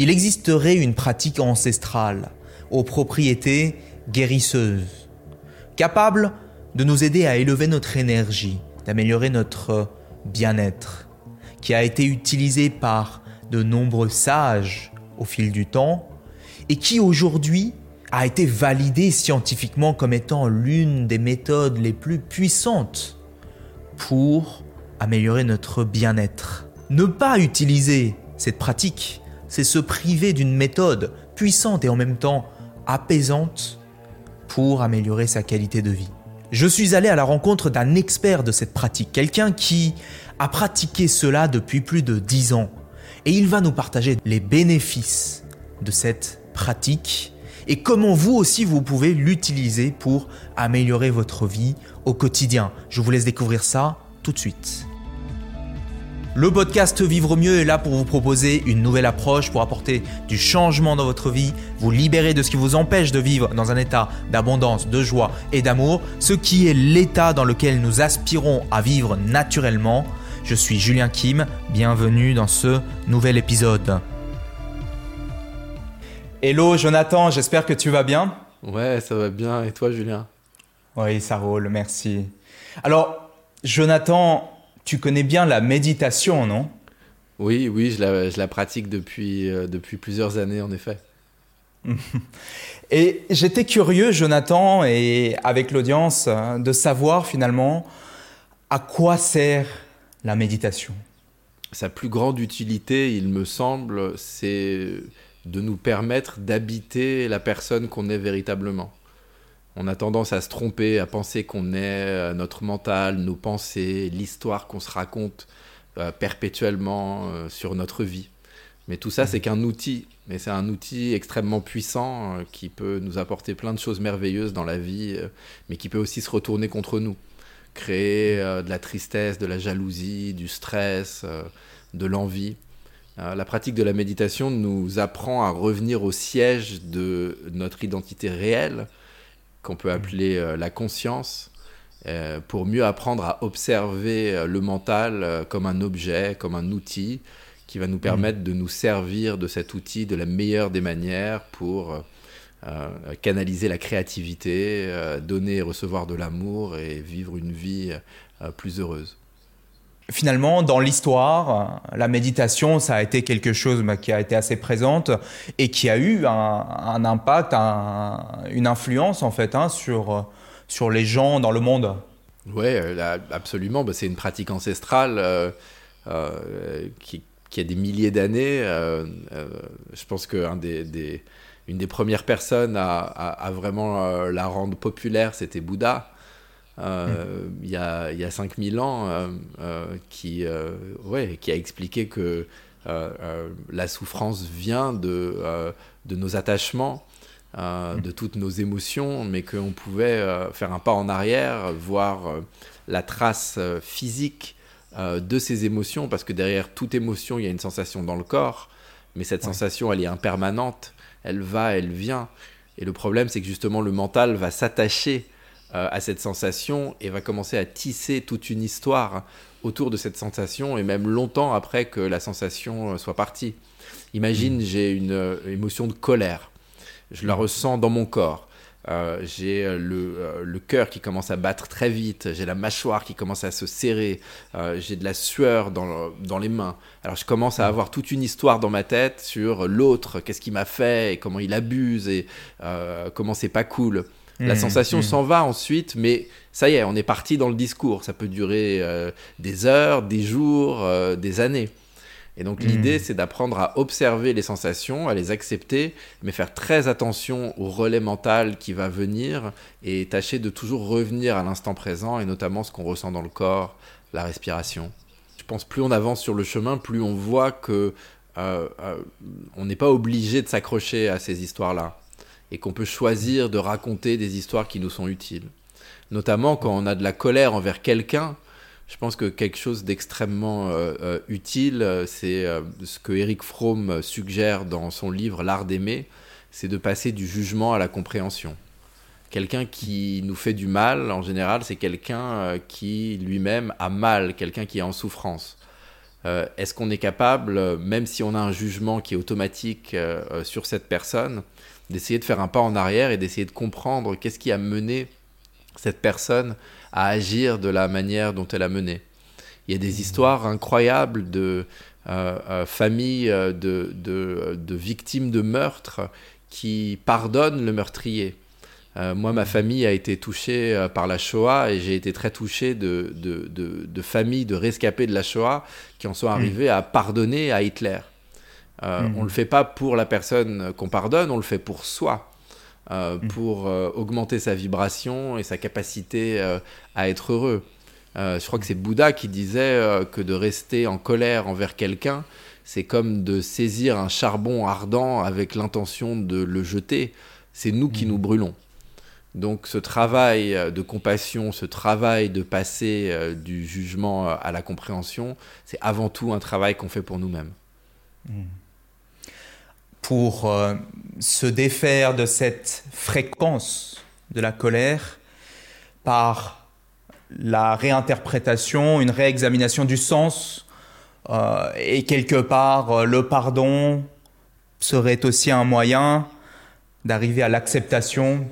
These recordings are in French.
Il existerait une pratique ancestrale aux propriétés guérisseuses, capable de nous aider à élever notre énergie, d'améliorer notre bien-être, qui a été utilisée par de nombreux sages au fil du temps et qui aujourd'hui a été validée scientifiquement comme étant l'une des méthodes les plus puissantes pour améliorer notre bien-être. Ne pas utiliser cette pratique c'est se priver d'une méthode puissante et en même temps apaisante pour améliorer sa qualité de vie. Je suis allé à la rencontre d'un expert de cette pratique, quelqu'un qui a pratiqué cela depuis plus de 10 ans. Et il va nous partager les bénéfices de cette pratique et comment vous aussi vous pouvez l'utiliser pour améliorer votre vie au quotidien. Je vous laisse découvrir ça tout de suite. Le podcast Vivre mieux est là pour vous proposer une nouvelle approche, pour apporter du changement dans votre vie, vous libérer de ce qui vous empêche de vivre dans un état d'abondance, de joie et d'amour, ce qui est l'état dans lequel nous aspirons à vivre naturellement. Je suis Julien Kim, bienvenue dans ce nouvel épisode. Hello Jonathan, j'espère que tu vas bien. Ouais, ça va bien. Et toi Julien? Oui, ça roule, merci. Alors, Jonathan, tu connais bien la méditation, non? Oui, oui, je la, pratique depuis, euh, depuis plusieurs années, en effet. et j'étais curieux, Jonathan, et avec l'audience, hein, de savoir finalement à quoi sert la méditation? Sa plus grande utilité, il me semble, c'est de nous permettre d'habiter la personne qu'on est véritablement. On a tendance à se tromper, à penser qu'on est euh, notre mental, nos pensées, l'histoire qu'on se raconte euh, perpétuellement euh, sur notre vie. Mais tout ça, c'est qu'un outil. Mais c'est un outil extrêmement puissant qui peut nous apporter plein de choses merveilleuses dans la vie, mais qui peut aussi se retourner contre nous. Créer de la tristesse, de la jalousie, du stress, de l'envie. la pratique de la méditation nous apprend à revenir au siège de notre identité réelle, qu'on peut appeler euh, la conscience, euh, pour mieux apprendre à observer euh, le mental comme un objet, comme un outil, qui va nous permettre de nous servir de cet outil de la meilleure des manières pour canaliser la créativité, donner et recevoir de l'amour et vivre une vie plus heureuse. Finalement, dans l'histoire, la méditation, ça a été quelque chose bah, qui a été assez présente et qui a eu un, impact, une influence en fait hein, sur, sur les gens dans le monde. Oui, euh, absolument. Bah, c'est une pratique ancestrale euh, euh, qui, a des milliers d'années. je pense qu'une des, premières personnes à vraiment la rendre populaire, c'était Bouddha. Euh, il, y a, il y a 5000 ans euh, euh, qui, ouais, qui a expliqué que la souffrance vient de, de nos attachements, de toutes nos émotions, mais qu'on pouvait faire un pas en arrière, voir la trace physique de ces émotions, parce que derrière toute émotion, il y a une sensation dans le corps, mais cette sensation, elle est impermanente, elle va, elle vient. Et le problème, c'est que justement, le mental va s'attacher euh, à cette sensation et va commencer à tisser toute une histoire autour de cette sensation et même longtemps après que la sensation euh, soit partie. Imagine, mm. j'ai une euh, émotion de colère. Je la mm. ressens dans mon corps. j'ai le, le cœur qui commence à battre très vite, j'ai la mâchoire qui commence à se serrer, j'ai de la sueur dans, dans, les mains. Alors je commence à mm. avoir toute une histoire dans ma tête sur l'autre, qu'est-ce qu'il m'a fait, et comment il abuse, et comment c'est pas cool. La mmh, sensation mmh. s'en va ensuite, mais ça y est, on est parti dans le discours. Ça peut durer euh, des heures, des jours, euh, des années. Et donc l'idée, mmh. c'est d'apprendre à observer les sensations, à les accepter, mais faire très attention au relais mental qui va venir et tâcher de toujours revenir à l'instant présent et notamment ce qu'on ressent dans le corps, la respiration. Je pense plus on avance sur le chemin, plus on voit que euh, on n'est pas obligé de s'accrocher à ces histoires-là et qu'on peut choisir de raconter des histoires qui nous sont utiles. Notamment quand on a de la colère envers quelqu'un, je pense que quelque chose d'extrêmement euh, euh, utile, euh, c'est ce que Eric Fromm suggère dans son livre L'art d'aimer, c'est de passer du jugement à la compréhension. Quelqu'un qui nous fait du mal, en général, c'est quelqu'un qui lui-même a mal, quelqu'un qui est en souffrance. Est-ce qu'on est capable, même si on a un jugement qui est automatique sur cette personne, d'essayer de faire un pas en arrière et d'essayer de comprendre qu'est-ce qui a mené cette personne à agir de la manière dont elle a mené. Il y a des histoires incroyables de euh, euh, familles euh, de, de, victimes de meurtres qui pardonnent le meurtrier. moi, ma famille a été touchée par la Shoah et j'ai été très touché de, de, familles de rescapés de la Shoah qui en sont arrivés à pardonner à Hitler. On ne le fait pas pour la personne qu'on pardonne, on le fait pour soi. pour augmenter sa vibration et sa capacité à être heureux. Euh, je crois que c'est Bouddha qui disait euh, que de rester en colère envers quelqu'un, c'est comme de saisir un charbon ardent avec l'intention de le jeter. C'est nous qui mmh. nous brûlons. Donc ce travail euh, de compassion, ce travail de passer du jugement à la compréhension, c'est avant tout un travail qu'on fait pour nous-mêmes. Mmh. Pour se défaire de cette fréquence de la colère par la réinterprétation, une réexamination du sens, euh, et quelque part euh, le pardon serait aussi un moyen d'arriver à l'acceptation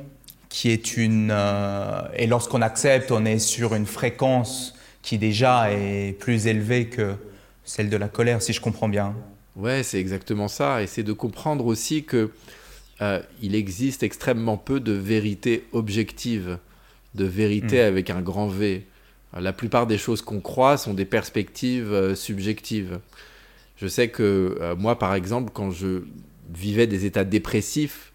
qui est une... Euh, et lorsqu'on accepte, on est sur une fréquence qui déjà est plus élevée que celle de la colère, si je comprends bien. Ouais, c'est exactement ça. Et c'est de comprendre aussi que il existe extrêmement peu de vérité objective de vérité mm. avec un grand V. La plupart des choses qu'on croit sont des perspectives euh, subjectives. Je sais que euh, moi, par exemple, quand je vivais des états dépressifs,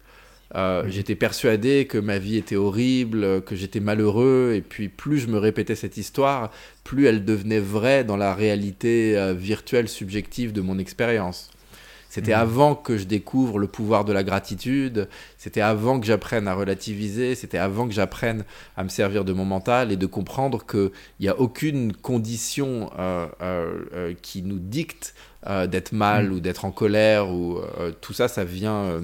euh, j'étais persuadé que ma vie était horrible, que j'étais malheureux, et puis plus je me répétais cette histoire, plus elle devenait vraie dans la réalité virtuelle subjective de mon expérience. C'était mm. avant que je découvre le pouvoir de la gratitude, c'était avant que j'apprenne à relativiser, c'était avant que j'apprenne à me servir de mon mental et de comprendre qu'il n'y a aucune condition euh, euh, euh, qui nous dicte d'être mal mm. ou d'être en colère, ou tout ça, ça vient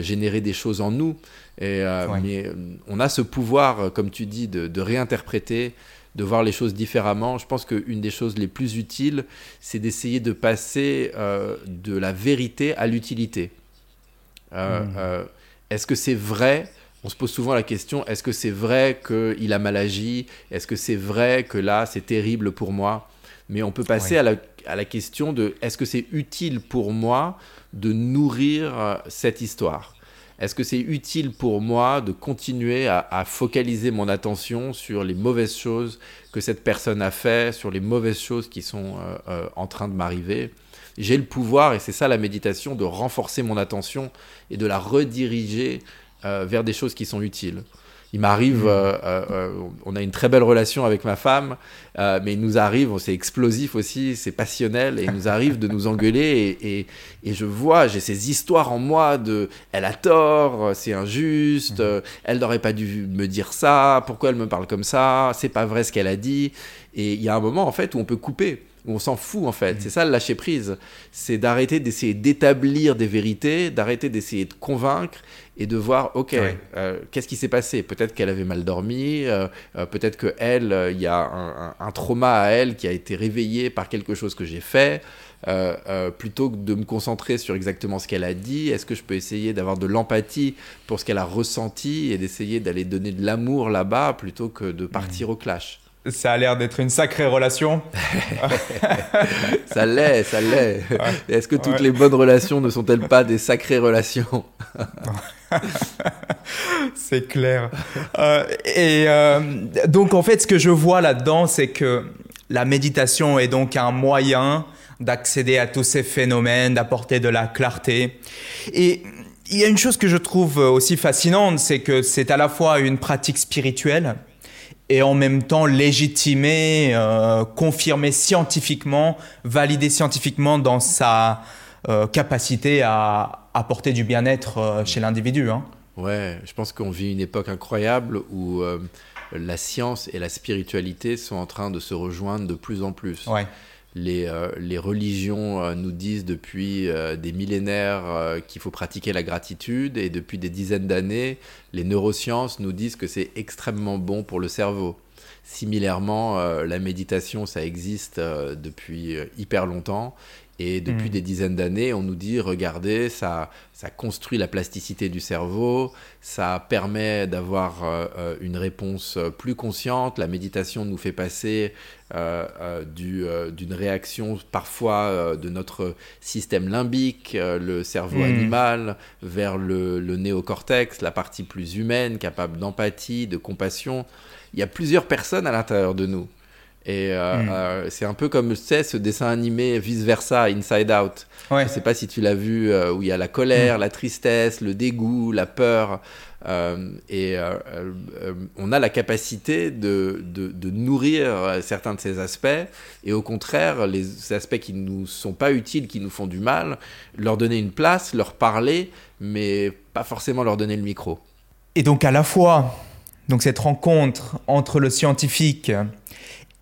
générer des choses en nous. Et, Mais on a ce pouvoir, comme tu dis, de, de réinterpréter, de voir les choses différemment. Je pense qu'une des choses les plus utiles, c'est d'essayer de passer euh, de la vérité à l'utilité. Euh, euh, est-ce que c'est vrai? On se pose souvent la question, est-ce que c'est vrai qu'il a mal agi? Est-ce que c'est vrai que là, c'est terrible pour moi? Mais on peut passer à, la, à, la, question de, est-ce que c'est utile pour moi de nourrir cette histoire? Est-ce que c'est utile pour moi de continuer à, focaliser mon attention sur les mauvaises choses que cette personne a fait, sur les mauvaises choses qui sont euh, euh, en train de m'arriver? J'ai le pouvoir, et c'est ça la méditation, de renforcer mon attention et de la rediriger euh, vers des choses qui sont utiles. Il m'arrive, mm. euh, euh, euh, on a une très belle relation avec ma femme, mais il nous arrive, c'est explosif aussi, c'est passionnel, et il nous arrive de nous engueuler, et, et, je vois, j'ai ces histoires en moi de, elle a tort, c'est injuste, mm. elle n'aurait pas dû me dire ça, pourquoi elle me parle comme ça, c'est pas vrai ce qu'elle a dit, et il y a un moment en fait où on peut couper on s'en fout en fait. Mm. C'est ça le lâcher prise. C'est d'arrêter d'essayer d'établir des vérités, d'arrêter d'essayer de convaincre et de voir, ok, euh, qu'est-ce qui s'est passé? Peut-être qu'elle avait mal dormi, euh, euh, peut-être qu'elle, il y a un, un, trauma à elle qui a été réveillé par quelque chose que j'ai fait. plutôt que de me concentrer sur exactement ce qu'elle a dit, est-ce que je peux essayer d'avoir de l'empathie pour ce qu'elle a ressenti et d'essayer d'aller donner de l'amour là-bas plutôt que de partir mm. au clash? Ça a l'air d'être une sacrée relation. ça l'est, ça l'est. Est-ce que toutes les bonnes relations ne sont-elles pas des sacrées relations? C'est clair. Euh, et euh, donc en fait, ce que je vois là-dedans, c'est que la méditation est donc un moyen d'accéder à tous ces phénomènes, d'apporter de la clarté. Et il y a une chose que je trouve aussi fascinante, c'est que c'est à la fois une pratique spirituelle, et en même temps légitimer, euh, confirmer scientifiquement, valider scientifiquement dans sa euh, capacité à apporter du bien-être euh, chez l'individu. Hein. Ouais, je pense qu'on vit une époque incroyable où la science et la spiritualité sont en train de se rejoindre de plus en plus. Ouais les, euh, les religions euh, nous disent depuis euh, des millénaires qu'il faut pratiquer la gratitude et depuis des dizaines d'années, les neurosciences nous disent que c'est extrêmement bon pour le cerveau. similairement, la méditation, ça existe depuis hyper longtemps. Et depuis mm. des dizaines d'années, on nous dit, regardez, ça, ça construit la plasticité du cerveau, ça permet d'avoir euh, une réponse plus consciente. La méditation nous fait passer d'une réaction parfois de notre système limbique, le cerveau mm. animal, vers le, le néocortex, la partie plus humaine, capable d'empathie, de compassion. Il y a plusieurs personnes à l'intérieur de nous. Et euh, hmm. euh, c'est un peu comme, tu sais, ce dessin animé vice-versa, Inside Out. Ouais. Je sais pas si tu l'as vu, euh, où il y a la colère, hmm. la tristesse, le dégoût, la peur. et on a la capacité de, de, de, nourrir certains de ces aspects. Et au contraire, les aspects qui ne nous sont pas utiles, qui nous font du mal, leur donner une place, leur parler, mais pas forcément leur donner le micro. Et donc à la fois, donc cette rencontre entre le scientifique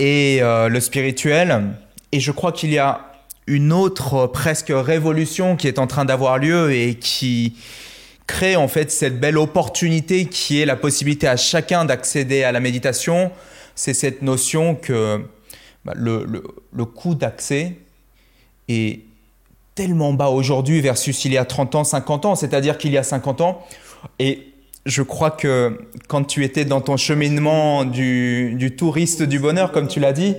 et euh, le spirituel. Et je crois qu'il y a une autre presque révolution qui est en train d'avoir lieu et qui crée en fait cette belle opportunité qui est la possibilité à chacun d'accéder à la méditation. C'est cette notion que bah, le, le, le coût d'accès est tellement bas aujourd'hui versus il y a 30 ans, 50 ans. C'est-à-dire qu'il y a 50 ans, et je crois que quand tu étais dans ton cheminement du, touriste du bonheur, comme tu l'as dit,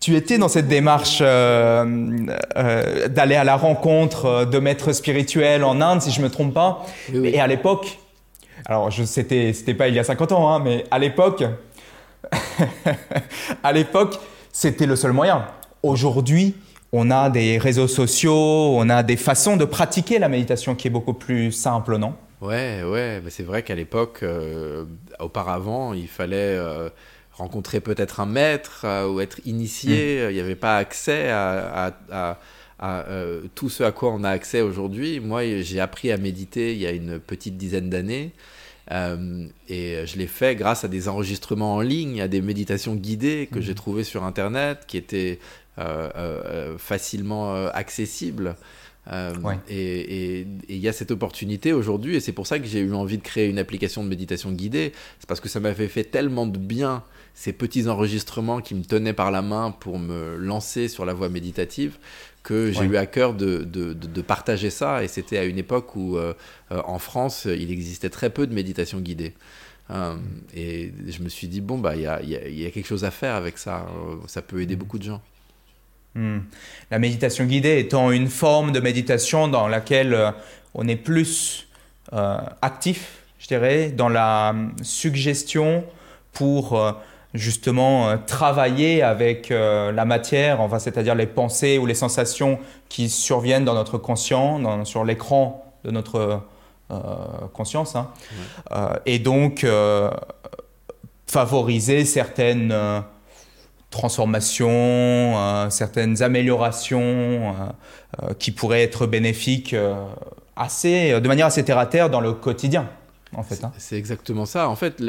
tu étais dans cette démarche euh, euh, d'aller à la rencontre de maîtres spirituels en Inde, si je ne me trompe pas. Et à l'époque, alors je c'était c'était pas il y a 50 ans, hein, mais à l'époque, à l'époque, c'était le seul moyen. Aujourd'hui, on a des réseaux sociaux, on a des façons de pratiquer la méditation qui est beaucoup plus simple, non? Ouais, ouais, c'est vrai qu'à l'époque, euh, auparavant, il fallait euh, rencontrer peut-être un maître euh, ou être initié. Mm. Il n'y avait pas accès à, tout ce à quoi on a accès aujourd'hui. Moi, j'ai appris à méditer il y a une petite dizaine d'années. et je l'ai fait grâce à des enregistrements en ligne, à des méditations guidées que j'ai mm. trouvées sur Internet, qui étaient facilement accessibles. Euh, et il y a cette opportunité aujourd'hui, et c'est pour ça que j'ai eu envie de créer une application de méditation guidée. C'est parce que ça m'avait fait tellement de bien ces petits enregistrements qui me tenaient par la main pour me lancer sur la voie méditative que j'ai eu à cœur de, de, de, partager ça. Et c'était à une époque où euh, euh, en France, il existait très peu de méditation guidée. et je me suis dit, bon, bah, il y a, y a, quelque chose à faire avec ça. Ça peut aider mm. beaucoup de gens. Hmm. La méditation guidée étant une forme de méditation dans laquelle euh, on est plus euh, actif, je dirais, dans la hum, suggestion pour euh, justement travailler avec la matière, enfin, c'est-à-dire les pensées ou les sensations qui surviennent dans notre conscient, sur l'écran de notre conscience. Hein. et donc favoriser certaines transformations, euh, certaines améliorations euh, euh, qui pourraient être bénéfiques assez, de manière assez terre à terre dans le quotidien. En fait, hein. C'est exactement ça. En fait,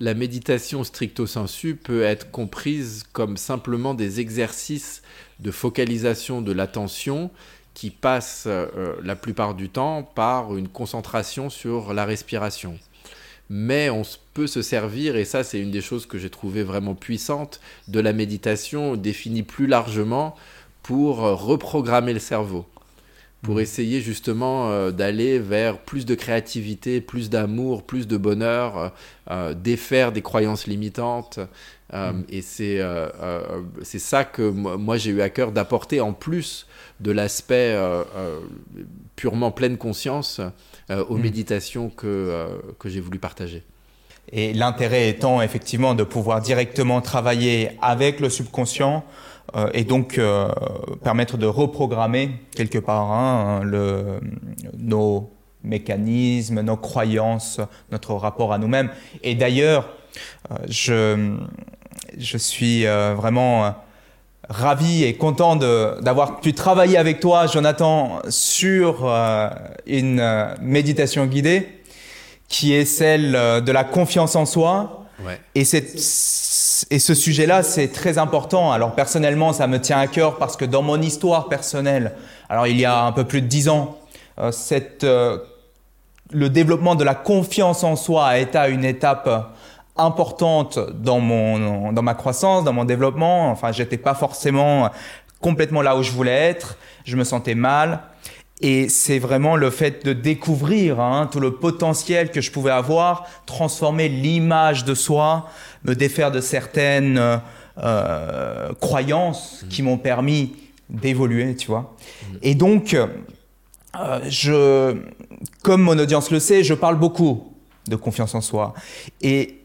la méditation stricto sensu peut être comprise comme simplement des exercices de focalisation de l'attention qui passent la plupart du temps par une concentration sur la respiration mais on peut se servir, et ça c'est une des choses que j'ai trouvé vraiment puissante, de la méditation définie plus largement pour euh, reprogrammer le cerveau, pour mmh. essayer justement euh, d'aller vers plus de créativité, plus d'amour, plus de bonheur, euh, défaire des croyances limitantes. Mmh. Et c'est c'est ça que moi j'ai eu à cœur d'apporter en plus de l'aspect purement pleine conscience aux hmm. méditations que, euh, que j'ai voulu partager. Et l'intérêt étant effectivement de pouvoir directement travailler avec le subconscient euh, et donc permettre de reprogrammer quelque part hein, le, nos mécanismes, nos croyances, notre rapport à nous-mêmes. Et d'ailleurs, je, je suis vraiment ravi et content d'avoir pu travailler avec toi, Jonathan, sur euh, une euh, méditation guidée qui est celle euh, de la confiance en soi. Et, et ce sujet-là, c'est très important. Alors personnellement, ça me tient à cœur parce que dans mon histoire personnelle, alors il y a un peu plus de dix ans, cette, le développement de la confiance en soi a été à une étape importante dans mon dans ma croissance, dans mon développement. Enfin, j'étais pas forcément complètement là où je voulais être. Je me sentais mal. Et c'est vraiment le fait de découvrir hein, tout le potentiel que je pouvais avoir, transformer l'image de soi, me défaire de certaines euh, croyances mmh. qui m'ont permis d'évoluer, tu vois. Mmh. Et donc, euh, je, comme mon audience le sait, je parle beaucoup de confiance en soi. Et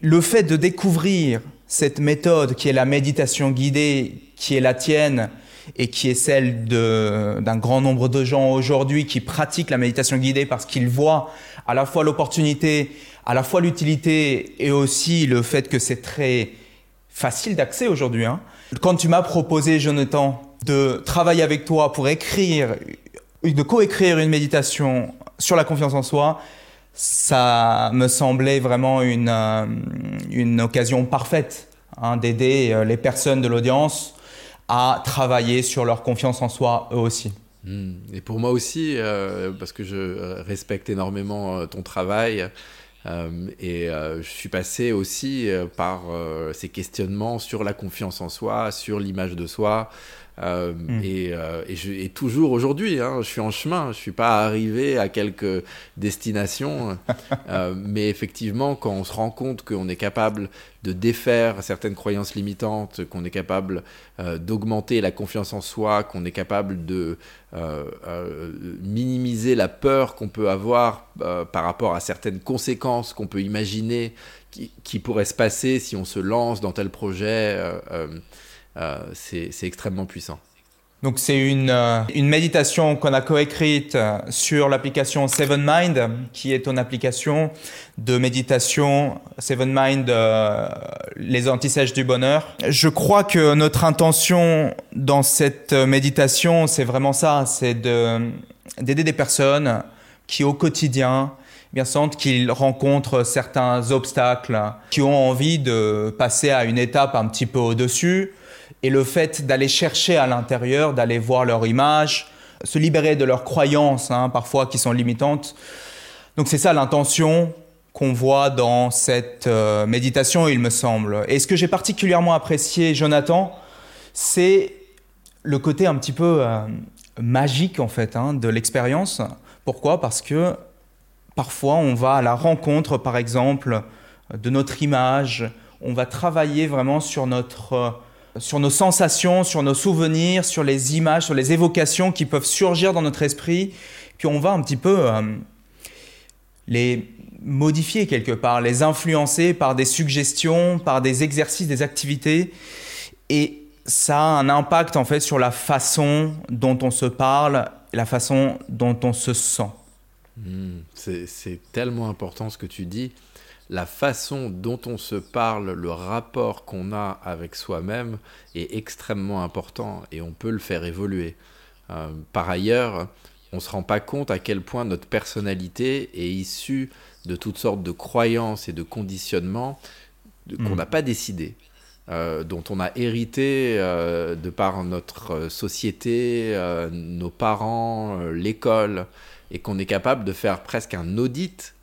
le fait de découvrir cette méthode qui est la méditation guidée, qui est la tienne et qui est celle d'un grand nombre de gens aujourd'hui qui pratiquent la méditation guidée parce qu'ils voient à la fois l'opportunité, à la fois l'utilité et aussi le fait que c'est très facile d'accès aujourd'hui. Hein. Quand tu m'as proposé, Jonathan, de travailler avec toi pour écrire, de coécrire une méditation sur la confiance en soi, ça me semblait vraiment une, euh, une occasion parfaite hein, d'aider euh, les personnes de l'audience à travailler sur leur confiance en soi eux aussi. Hmm. Et pour moi aussi, euh, parce que je respecte énormément ton travail, et je suis passé aussi par ces questionnements sur la confiance en soi, sur l'image de soi, euh, hmm. et, euh, et, je, et, toujours aujourd'hui, hein, je suis en chemin, je suis pas arrivé à quelques destinations, euh, mais effectivement, quand on se rend compte qu'on est capable de défaire certaines croyances limitantes, qu'on est capable d'augmenter la confiance en soi, qu'on est capable de minimiser la peur qu'on peut avoir par rapport à certaines conséquences qu'on peut imaginer qui, qui, pourraient se passer si on se lance dans tel projet. Euh, c'est extrêmement puissant. Donc c'est une, euh, méditation qu'on a coécrite euh, sur l'application Seven Mind, qui est une application de méditation Seven Mind, les antisèches du bonheur. Je crois que notre intention dans cette méditation, c'est vraiment ça, c'est d'aider des personnes qui au quotidien bien sentent qu'ils rencontrent certains obstacles, qui ont envie de passer à une étape un petit peu au-dessus, et le fait d'aller chercher à l'intérieur, d'aller voir leur image, se libérer de leurs croyances, hein, parfois qui sont limitantes. Donc c'est ça l'intention qu'on voit dans cette euh, méditation, il me semble. Et ce que j'ai particulièrement apprécié, Jonathan, c'est le côté un petit peu euh, magique en fait hein, de l'expérience. Pourquoi? Parce que parfois on va à la rencontre, par exemple, de notre image. On va travailler vraiment sur notre sur nos sensations, sur nos souvenirs, sur les images, sur les évocations qui peuvent surgir dans notre esprit, puis on va un petit peu euh, les modifier quelque part, les influencer par des suggestions, par des exercices, des activités, et ça a un impact en fait sur la façon dont on se parle, la façon dont on se sent. Hmm, c'est tellement important ce que tu dis la façon dont on se parle, le rapport qu'on a avec soi-même est extrêmement important et on peut le faire évoluer. Euh, par ailleurs, on ne se rend pas compte à quel point notre personnalité est issue de toutes sortes de croyances et de conditionnements qu'on hmm. n'a pas décidé. Euh, dont on a hérité euh, de par notre société, nos parents, l'école, et qu'on est capable de faire presque un audit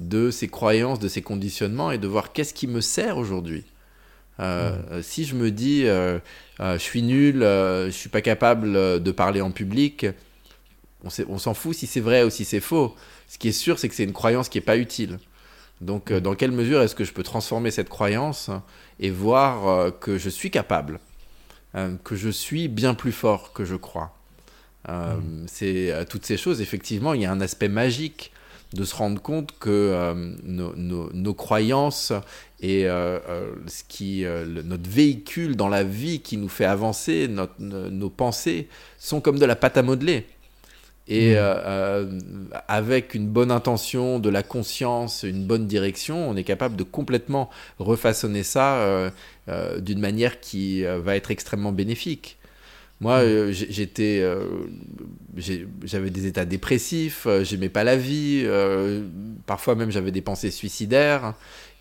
de ces croyances, de ces conditionnements et de voir qu'est-ce qui me sert aujourd'hui. Euh, euh, si je me dis euh, je suis nul, je suis pas capable de parler en public, on s'en fout si c'est vrai ou si c'est faux. Ce qui est sûr, c'est que c'est une croyance qui n'est pas utile. Donc, dans quelle mesure est-ce que je peux transformer cette croyance et voir que je suis capable, que je suis bien plus fort que je crois? C'est toutes ces choses, effectivement, il y a un aspect magique de se rendre compte que euh, nos, croyances et euh, euh, ce qui, notre véhicule dans la vie qui nous fait avancer, nos pensées, sont comme de la pâte à modeler. Et mmh. avec une bonne intention, de la conscience, une bonne direction, on est capable de complètement refaçonner ça d'une manière qui va être extrêmement bénéfique. Moi, mm. euh, j'étais, euh, j'avais des états dépressifs, euh, j'aimais pas la vie, parfois même j'avais des pensées suicidaires.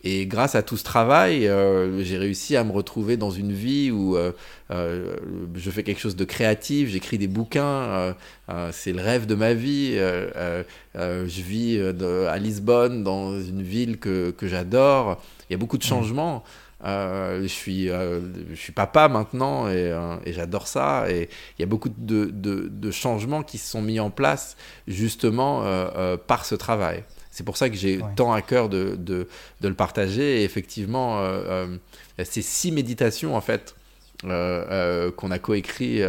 Et grâce à tout ce travail, euh, j'ai réussi à me retrouver dans une vie où euh, euh, je fais quelque chose de créatif, j'écris des bouquins, c'est le rêve de ma vie. je vis à Lisbonne, dans une ville que, que j'adore. Il y a beaucoup de mmh. Changements. je, suis, je suis papa maintenant et, et j'adore ça. Et il y a beaucoup de, de, de, changements qui se sont mis en place justement par ce travail. C'est pour ça que j'ai tant à cœur de, le partager. Et effectivement, euh, euh, ces six méditations, en fait, euh, qu'on a coécrit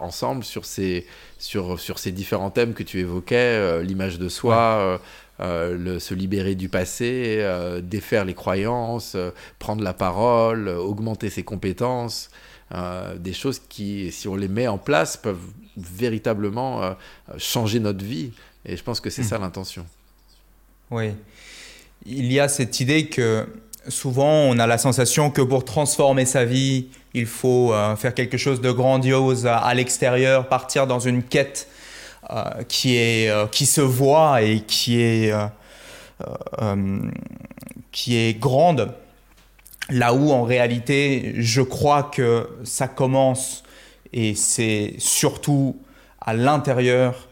ensemble sur ces, sur, sur ces différents thèmes que tu évoquais, l'image de soi, le, se libérer du passé, défaire les croyances, prendre la parole, augmenter ses compétences. des choses qui, si on les met en place, peuvent véritablement changer notre vie. Et je pense que c'est mmh. ça l'intention. Oui. Il y a cette idée que souvent on a la sensation que pour transformer sa vie, il faut euh, faire quelque chose de grandiose à, l'extérieur, partir dans une quête euh, qui, est, euh, qui se voit et qui est, qui est grande. Là où en réalité, je crois que ça commence et c'est surtout à l'intérieur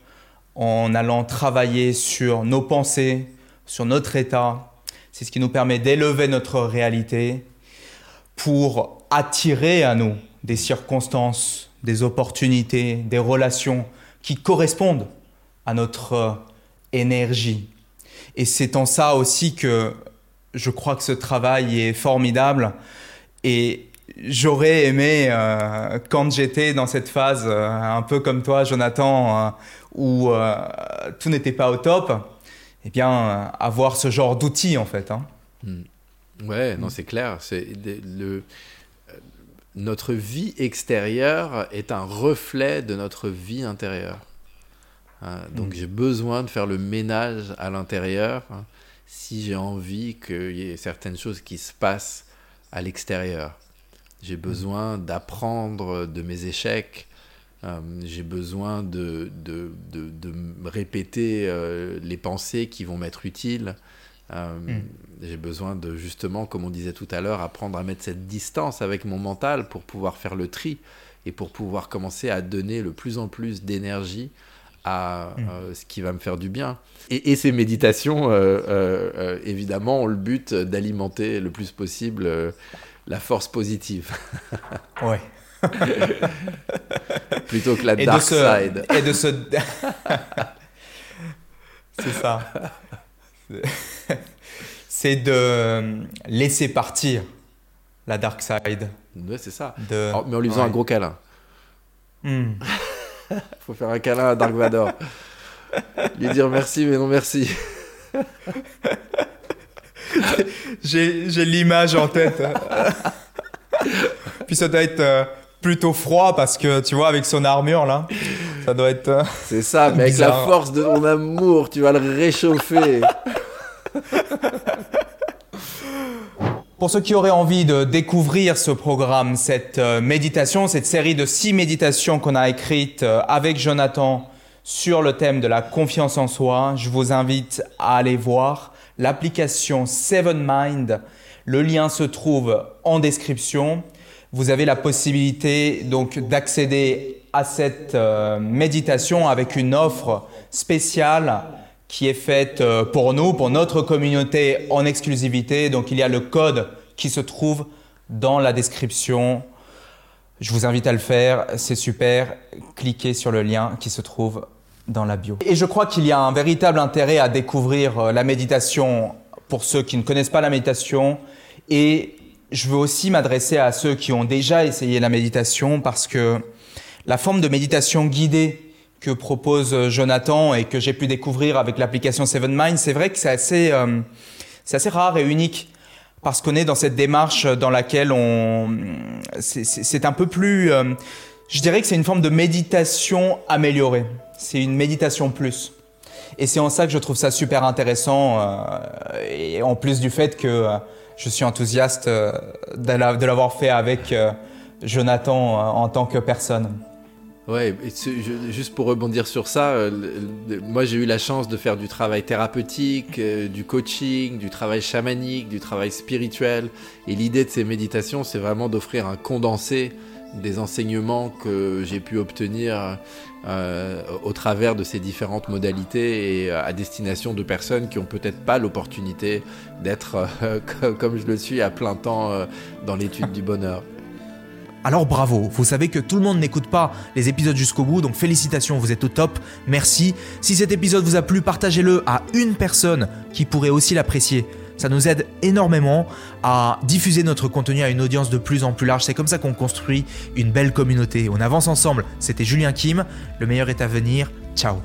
en allant travailler sur nos pensées, sur notre état. C'est ce qui nous permet d'élever notre réalité pour attirer à nous des circonstances, des opportunités, des relations qui correspondent à notre énergie. Et c'est en ça aussi que je crois que ce travail est formidable. Et j'aurais aimé, euh, quand j'étais dans cette phase, euh, un peu comme toi, Jonathan, euh, où tout n'était pas au top, eh bien, euh, avoir ce genre d'outils, en fait. Hein. Hmm. Ouais, non, c'est clair. C'est le, notre vie extérieure est un reflet de notre vie intérieure. Hein, donc hmm. j'ai besoin de faire le ménage à l'intérieur hein, si j'ai envie qu'il y ait certaines choses qui se passent à l'extérieur. J'ai hmm. besoin d'apprendre de mes échecs, euh, j'ai besoin de, de, de, répéter euh, les pensées qui vont m'être utiles. Euh, hmm. J'ai besoin de justement, comme on disait tout à l'heure, apprendre à mettre cette distance avec mon mental pour pouvoir faire le tri et pour pouvoir commencer à donner le plus en plus d'énergie à hmm. ce qui va me faire du bien. Et, et ces méditations, évidemment, ont le but d'alimenter le plus possible la force positive. ouais. Plutôt que la dark side. Et de ce. c'est ça. C'est de laisser partir la dark side. Ouais, c'est ça. De... mais en lui faisant un gros câlin. Hmm. Faut faire un câlin à Dark Vador. lui dire merci, mais non merci. J'ai l'image en tête. Puis ça doit être. Euh, plutôt froid parce que tu vois avec son armure là, ça doit être. Euh, c'est ça, mais avec la force de ton amour, tu vas le réchauffer. Pour ceux qui auraient envie de découvrir ce programme, cette euh, méditation, cette série de six méditations qu'on a écrites euh, avec Jonathan sur le thème de la confiance en soi, je vous invite à aller voir l'application Seven Mind. Le lien se trouve en description vous avez la possibilité donc d'accéder à cette euh, méditation avec une offre spéciale qui est faite euh, pour nous, pour notre communauté en exclusivité. Donc il y a le code qui se trouve dans la description. Je vous invite à le faire, c'est super. Cliquez sur le lien qui se trouve dans la bio. Et je crois qu'il y a un véritable intérêt à découvrir euh, la méditation pour ceux qui ne connaissent pas la méditation et je veux aussi m'adresser à ceux qui ont déjà essayé la méditation parce que la forme de méditation guidée que propose Jonathan et que j'ai pu découvrir avec l'application Seven Mind, c'est vrai que c'est assez, euh, c'est assez rare et unique parce qu'on est dans cette démarche dans laquelle on, c'est un peu plus, euh, je dirais que c'est une forme de méditation améliorée. C'est une méditation plus. Et c'est en ça que je trouve ça super intéressant. Euh, et en plus du fait que je suis enthousiaste euh, de l'avoir fait avec euh, Jonathan euh, en tant que personne. Ouais, juste pour rebondir sur ça, moi j'ai eu la chance de faire du travail thérapeutique, du coaching, du travail chamanique, du travail spirituel. Et l'idée de ces méditations, c'est vraiment d'offrir un condensé des enseignements que j'ai pu obtenir euh, au travers de ces différentes modalités et à destination de personnes qui ont peut-être pas l'opportunité d'être comme je le suis à plein temps dans l'étude du bonheur. Alors bravo, vous savez que tout le monde n'écoute pas les épisodes jusqu'au bout, donc félicitations, vous êtes au top, merci. Si cet épisode vous a plu, partagez-le à une personne qui pourrait aussi l'apprécier. Ça nous aide énormément à diffuser notre contenu à une audience de plus en plus large. C'est comme ça qu'on construit une belle communauté. On avance ensemble. C'était Julien Kim. Le meilleur est à venir. Ciao